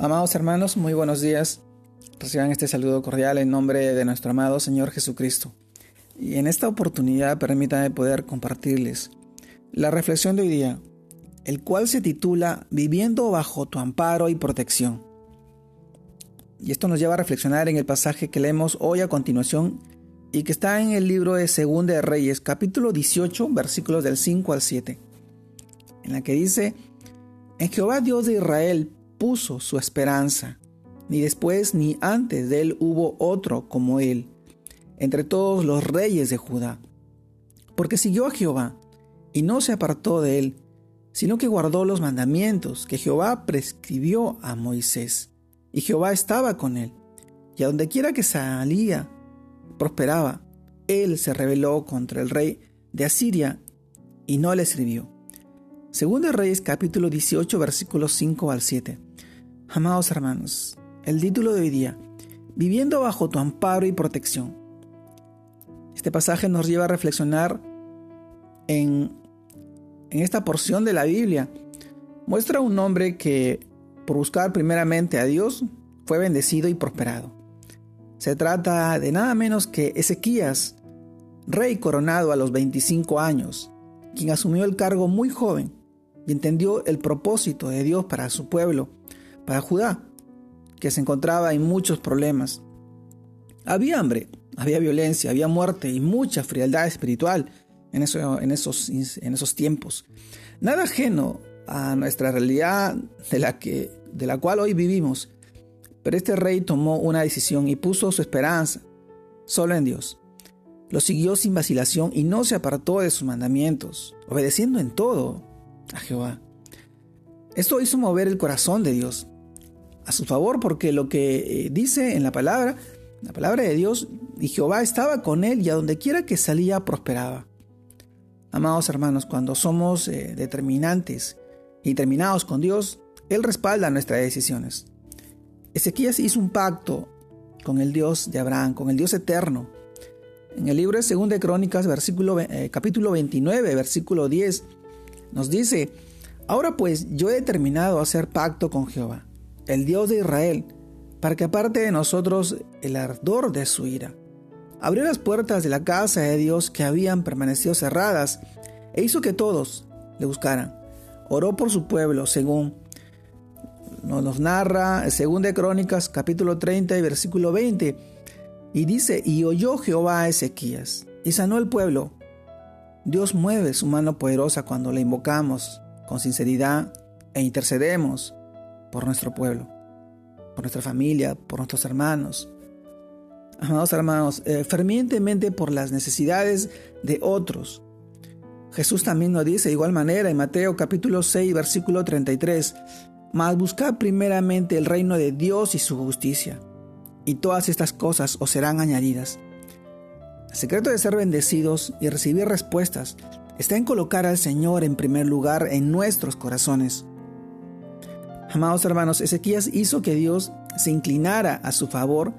Amados hermanos, muy buenos días. Reciban este saludo cordial en nombre de nuestro amado Señor Jesucristo. Y en esta oportunidad permítanme poder compartirles la reflexión de hoy día, el cual se titula Viviendo bajo tu amparo y protección. Y esto nos lleva a reflexionar en el pasaje que leemos hoy a continuación y que está en el libro de Segunda de Reyes, capítulo 18, versículos del 5 al 7, en la que dice, En Jehová Dios de Israel puso su esperanza. Ni después ni antes de él hubo otro como él, entre todos los reyes de Judá. Porque siguió a Jehová, y no se apartó de él, sino que guardó los mandamientos que Jehová prescribió a Moisés. Y Jehová estaba con él, y a donde quiera que salía, prosperaba. Él se rebeló contra el rey de Asiria, y no le sirvió. Segundo Reyes capítulo 18 versículos 5 al 7. Amados hermanos, el título de hoy día, Viviendo bajo tu amparo y protección. Este pasaje nos lleva a reflexionar en, en esta porción de la Biblia. Muestra un hombre que, por buscar primeramente a Dios, fue bendecido y prosperado. Se trata de nada menos que Ezequías, rey coronado a los 25 años, quien asumió el cargo muy joven y entendió el propósito de Dios para su pueblo para Judá, que se encontraba en muchos problemas. Había hambre, había violencia, había muerte y mucha frialdad espiritual en, en, esos, en esos tiempos. Nada ajeno a nuestra realidad de la, que, de la cual hoy vivimos. Pero este rey tomó una decisión y puso su esperanza solo en Dios. Lo siguió sin vacilación y no se apartó de sus mandamientos, obedeciendo en todo a Jehová. Esto hizo mover el corazón de Dios a su favor porque lo que eh, dice en la palabra, la palabra de Dios, y Jehová estaba con él y a donde quiera que salía prosperaba. Amados hermanos, cuando somos eh, determinantes y terminados con Dios, Él respalda nuestras decisiones. Ezequías hizo un pacto con el Dios de Abraham, con el Dios eterno. En el libro de 2 de Crónicas, versículo, eh, capítulo 29, versículo 10, nos dice, Ahora pues yo he determinado hacer pacto con Jehová el Dios de Israel, para que aparte de nosotros el ardor de su ira. Abrió las puertas de la casa de Dios que habían permanecido cerradas e hizo que todos le buscaran. Oró por su pueblo, según nos narra según de Crónicas capítulo 30 y versículo 20. Y dice, y oyó Jehová a Ezequías y sanó el pueblo. Dios mueve su mano poderosa cuando le invocamos con sinceridad e intercedemos por nuestro pueblo, por nuestra familia, por nuestros hermanos. Amados hermanos, eh, fervientemente por las necesidades de otros. Jesús también nos dice de igual manera en Mateo capítulo 6 versículo 33, mas buscad primeramente el reino de Dios y su justicia, y todas estas cosas os serán añadidas. El secreto de ser bendecidos y recibir respuestas está en colocar al Señor en primer lugar en nuestros corazones. Amados hermanos, Ezequías hizo que Dios se inclinara a su favor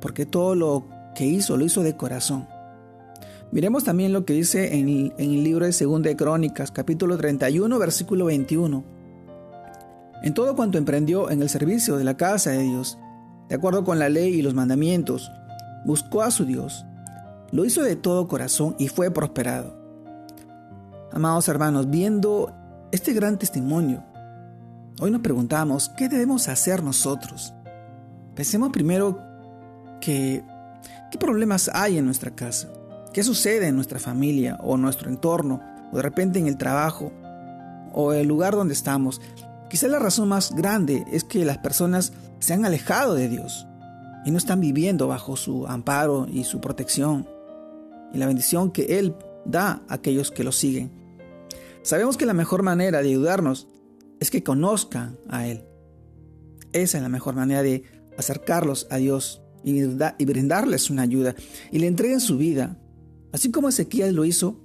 porque todo lo que hizo lo hizo de corazón. Miremos también lo que dice en el, libro de Segunda de Crónicas, capítulo 31, versículo 21. En todo cuanto emprendió en el servicio de la casa de Dios, de acuerdo con la ley y los mandamientos, buscó a su Dios, lo hizo de todo corazón y fue prosperado. Amados hermanos, viendo este gran testimonio, Hoy nos preguntamos, ¿qué debemos hacer nosotros? Pensemos primero que, ¿qué problemas hay en nuestra casa? ¿Qué sucede en nuestra familia o nuestro entorno? O de repente en el trabajo o el lugar donde estamos. Quizá la razón más grande es que las personas se han alejado de Dios y no están viviendo bajo su amparo y su protección y la bendición que Él da a aquellos que lo siguen. Sabemos que la mejor manera de ayudarnos es que conozcan a Él. Esa es la mejor manera de acercarlos a Dios y, brindarles una ayuda y le entreguen su vida. Así como Ezequiel lo hizo,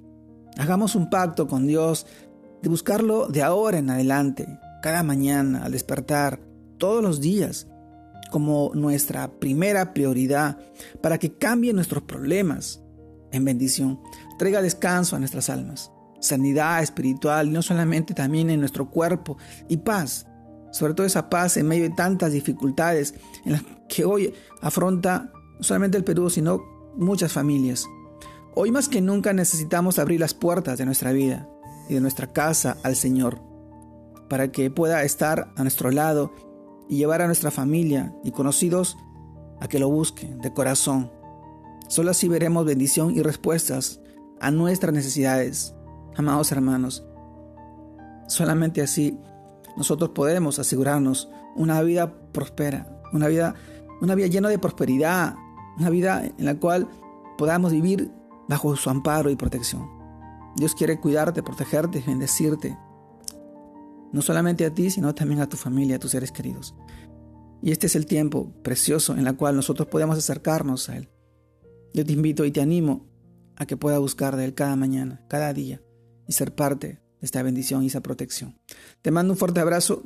hagamos un pacto con Dios de buscarlo de ahora en adelante, cada mañana, al despertar, todos los días, como nuestra primera prioridad para que cambie nuestros problemas en bendición, traiga descanso a nuestras almas sanidad espiritual, no solamente también en nuestro cuerpo, y paz, sobre todo esa paz en medio de tantas dificultades en las que hoy afronta no solamente el Perú, sino muchas familias. Hoy más que nunca necesitamos abrir las puertas de nuestra vida y de nuestra casa al Señor, para que pueda estar a nuestro lado y llevar a nuestra familia y conocidos a que lo busquen de corazón. Solo así veremos bendición y respuestas a nuestras necesidades. Amados hermanos, solamente así nosotros podemos asegurarnos una vida próspera, una vida, una vida llena de prosperidad, una vida en la cual podamos vivir bajo su amparo y protección. Dios quiere cuidarte, protegerte, bendecirte. No solamente a ti, sino también a tu familia, a tus seres queridos. Y este es el tiempo precioso en el cual nosotros podemos acercarnos a Él. Yo te invito y te animo a que pueda buscar de Él cada mañana, cada día, y ser parte de esta bendición y esa protección. Te mando un fuerte abrazo.